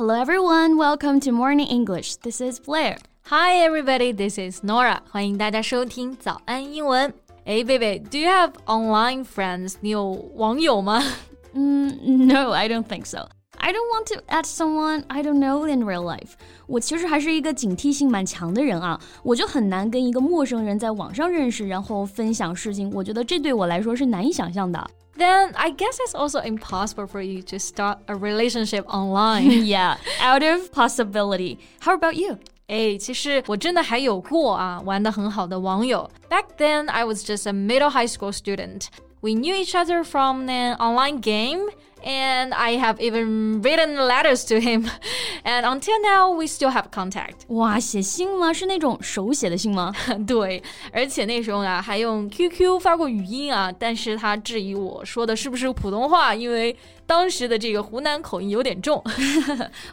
Hello everyone, welcome to Morning English. This is Blair. Hi everybody, this is Norah. 欢迎大家收听早安英文。Hey baby, do you have online friends? 你有网友吗？嗯、mm,，No, I don't think so. I don't want to add someone I don't know in real life。我其实还是一个警惕性蛮强的人啊，我就很难跟一个陌生人在网上认识，然后分享事情。我觉得这对我来说是难以想象的。Then I guess it's also impossible for you to start a relationship online. yeah, out of possibility. How about you? 哎，其实我真的还有过啊，玩的很好的网友。Back then, I was just a middle high school student. We knew each other from an online game and I have even written letters to him. And until now, we still have contact. 哇，写信吗？是那种手写的信吗？对，而且那时候啊，还用 QQ 发过语音啊。但是他质疑我说的是不是普通话，因为当时的这个湖南口音有点重。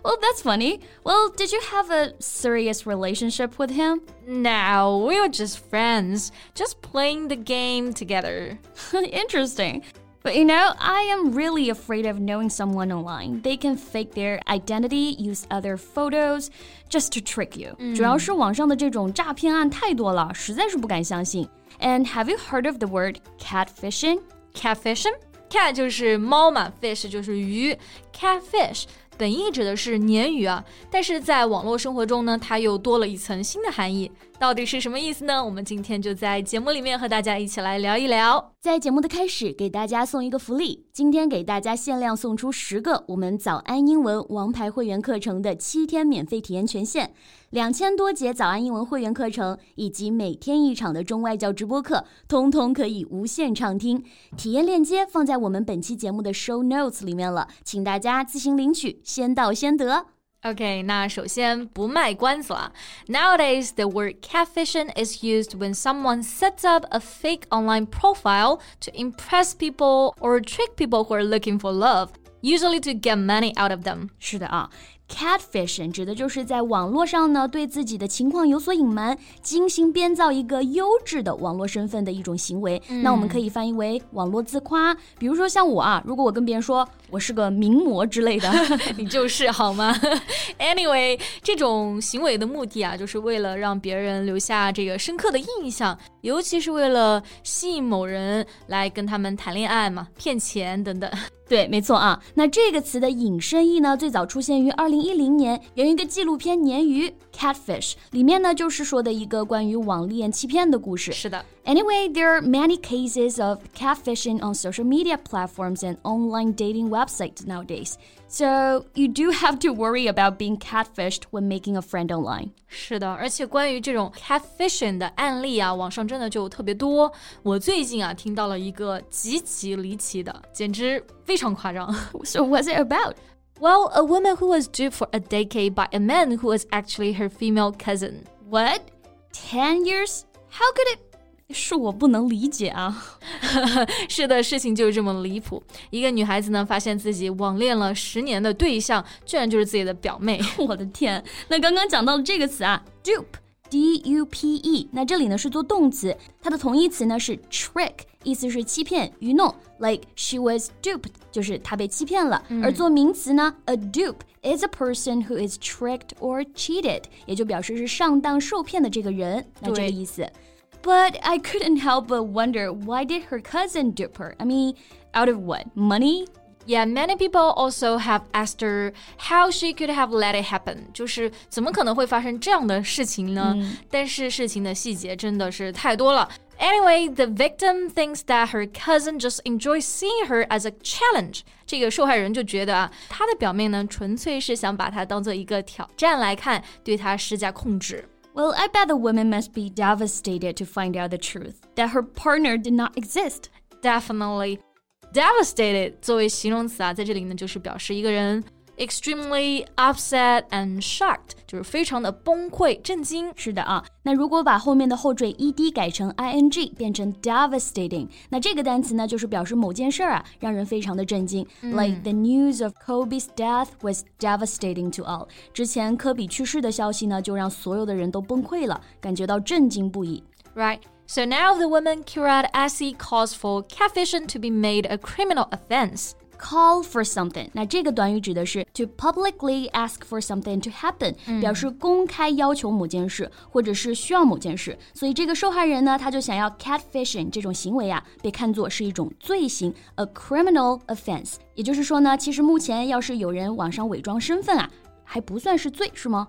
well, that's funny. Well, did you have a serious relationship with him? No, we were just friends, just playing the game together. Interesting. But you know, I am really afraid of knowing someone online. They can fake their identity, use other photos just to trick you. 主要是网上的这种诈骗案太多了，实在是不敢相信。And have you heard of the word catfishing? Catfishing? Cat 就是猫嘛，fish 就是鱼，catfish 本意指的是鲶鱼啊，但是在网络生活中呢，它又多了一层新的含义。到底是什么意思呢？我们今天就在节目里面和大家一起来聊一聊。在节目的开始，给大家送一个福利，今天给大家限量送出十个我们早安英文王牌会员课程的七天免费体验权限，两千多节早安英文会员课程以及每天一场的中外教直播课，通通可以无限畅听。体验链接放在我们本期节目的 show notes 里面了，请大家自行领取，先到先得。Okay, 那首先不卖关子了。Nowadays, the word catfishing is used when someone sets up a fake online profile to impress people or trick people who are looking for love, usually to get money out of them. 是的啊。 Catfishing 指的就是在网络上呢，对自己的情况有所隐瞒，精心编造一个优质的网络身份的一种行为。嗯、那我们可以翻译为网络自夸。比如说像我啊，如果我跟别人说我是个名模之类的，你就是好吗？Anyway，这种行为的目的啊，就是为了让别人留下这个深刻的印象，尤其是为了吸引某人来跟他们谈恋爱嘛，骗钱等等。对，没错啊。那这个词的引申义呢，最早出现于二零一零年，源于一个纪录片《鲶鱼》（Catfish） 里面呢，就是说的一个关于网恋欺骗的故事。是的。Anyway, there are many cases of catfishing on social media platforms and online dating websites nowadays. So you do have to worry about being catfished when making a friend online. 是的，而且关于这种 catfishing 的案例啊，网上真的就特别多。我最近啊听到了一个极其离奇的，简直非常夸张。So what's it about? Well, a woman who was duped for a decade by a man who was actually her female cousin. What? Ten years? How could it 是我不能理解啊！是的，事情就是这么离谱。一个女孩子呢，发现自己网恋了十年的对象，居然就是自己的表妹。我的天！那刚刚讲到的这个词啊，dupe，d u p e，那这里呢是做动词，它的同义词呢是 trick，意思是欺骗、愚弄。Like she was duped，就是她被欺骗了。而做名词呢，a dupe is a person who is tricked or cheated，也就表示是上当受骗的这个人。那这个意思。But I couldn't help but wonder why did her cousin dupe her? I mean, out of what? Money? Yeah, many people also have asked her how she could have let it happen，就是怎么可能会发生这样的事情呢？嗯、但是事情的细节真的是太多了。Anyway, the victim thinks that her cousin just enjoys seeing her as a challenge. 这个受害人就觉得啊，她的表妹呢，纯粹是想把她当做一个挑战来看，对她施加控制。 well, I bet the woman must be devastated to find out the truth that her partner did not exist. Definitely. Devastated 作为形容词啊，在这里呢，就是表示一个人 extremely upset and shocked，就是非常的崩溃、震惊。是的啊，那如果把后面的后缀 ed 改成 ing，变成 devastating，那这个单词呢，就是表示某件事儿啊，让人非常的震惊。嗯、like the news of Kobe's death was devastating to all。之前科比去世的消息呢，就让所有的人都崩溃了，感觉到震惊不已。Right. So now the woman Kirat Assi calls for catfishing to be made a criminal offense. Call for something，那这个短语指的是 to publicly ask for something to happen，、嗯、表示公开要求某件事或者是需要某件事。所以这个受害人呢，他就想要 catfishing 这种行为啊，被看作是一种罪行，a criminal offense。也就是说呢，其实目前要是有人网上伪装身份啊，还不算是罪，是吗？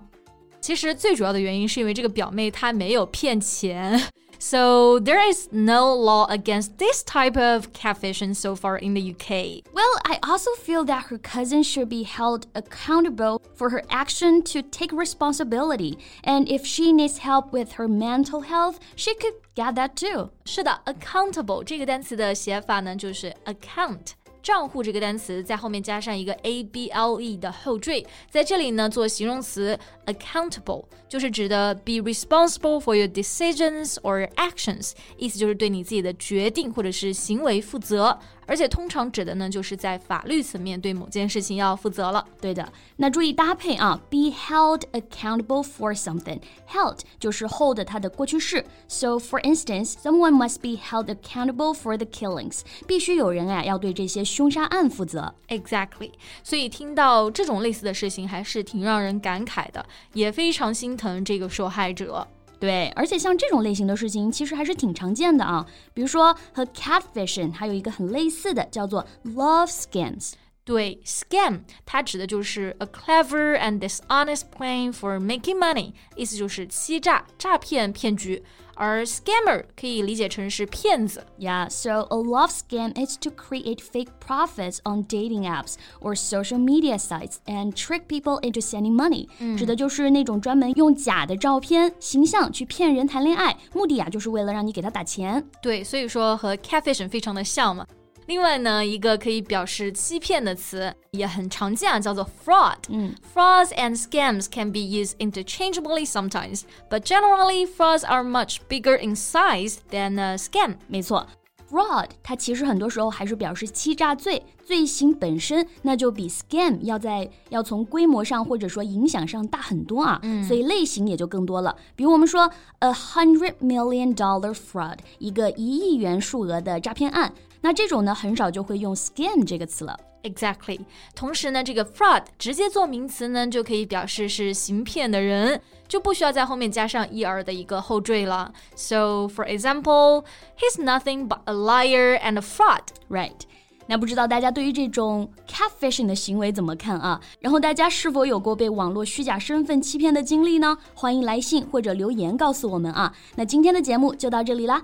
其实最主要的原因是因为这个表妹她没有骗钱。So there is no law against this type of catfishing so far in the UK. Well, I also feel that her cousin should be held accountable for her action to take responsibility. And if she needs help with her mental health, she could get that too. 是的，accountable 这个单词的写法呢，就是 account。 账户这个单词在后面加上一个 a b l e 的后缀，在这里呢做形容词 accountable，就是指的 be responsible for your decisions or actions，意思就是对你自己的决定或者是行为负责。而且通常指的呢，就是在法律层面对某件事情要负责了。对的，那注意搭配啊，be held accountable for something。held 就是 hold 它的过去式。So for instance, someone must be held accountable for the killings。必须有人啊要对这些凶杀案负责。Exactly。所以听到这种类似的事情，还是挺让人感慨的，也非常心疼这个受害者。对，而且像这种类型的事情，其实还是挺常见的啊。比如说和 catfishing 还有一个很类似的，叫做 love scams。对，scam 它指的就是 a clever and dishonest plan for making money，意思就是欺诈、诈骗、骗局。而 scammer 可以理解成是骗子。Yeah, so a love scam is to create fake profits on dating apps or social media sites and trick people into sending money，、嗯、指的就是那种专门用假的照片、形象去骗人谈恋爱，目的呀就是为了让你给他打钱。对，所以说和 catfishing 非常的像嘛。 另外呢，一个可以表示欺骗的词也很常见啊，叫做 fraud。嗯，frauds and scams can be used interchangeably sometimes, but generally frauds are much bigger in size than a scam。没错。fraud 它其实很多时候还是表示欺诈罪，罪行本身那就比 scam 要在要从规模上或者说影响上大很多啊，嗯、所以类型也就更多了。比如我们说 a hundred million dollar fraud，一个一亿元数额的诈骗案。 那这种呢，很少就会用 scam 这个词了。Exactly。同时呢，这个 fraud 直接做名词呢，就可以表示是行骗的人，就不需要在后面加上 er 的一个后缀了。So for example, he's nothing but a liar and a fraud. Right. 那不知道大家对于这种 catfishing 的行为怎么看啊？然后大家是否有过被网络虚假身份欺骗的经历呢？欢迎来信或者留言告诉我们啊。那今天的节目就到这里啦。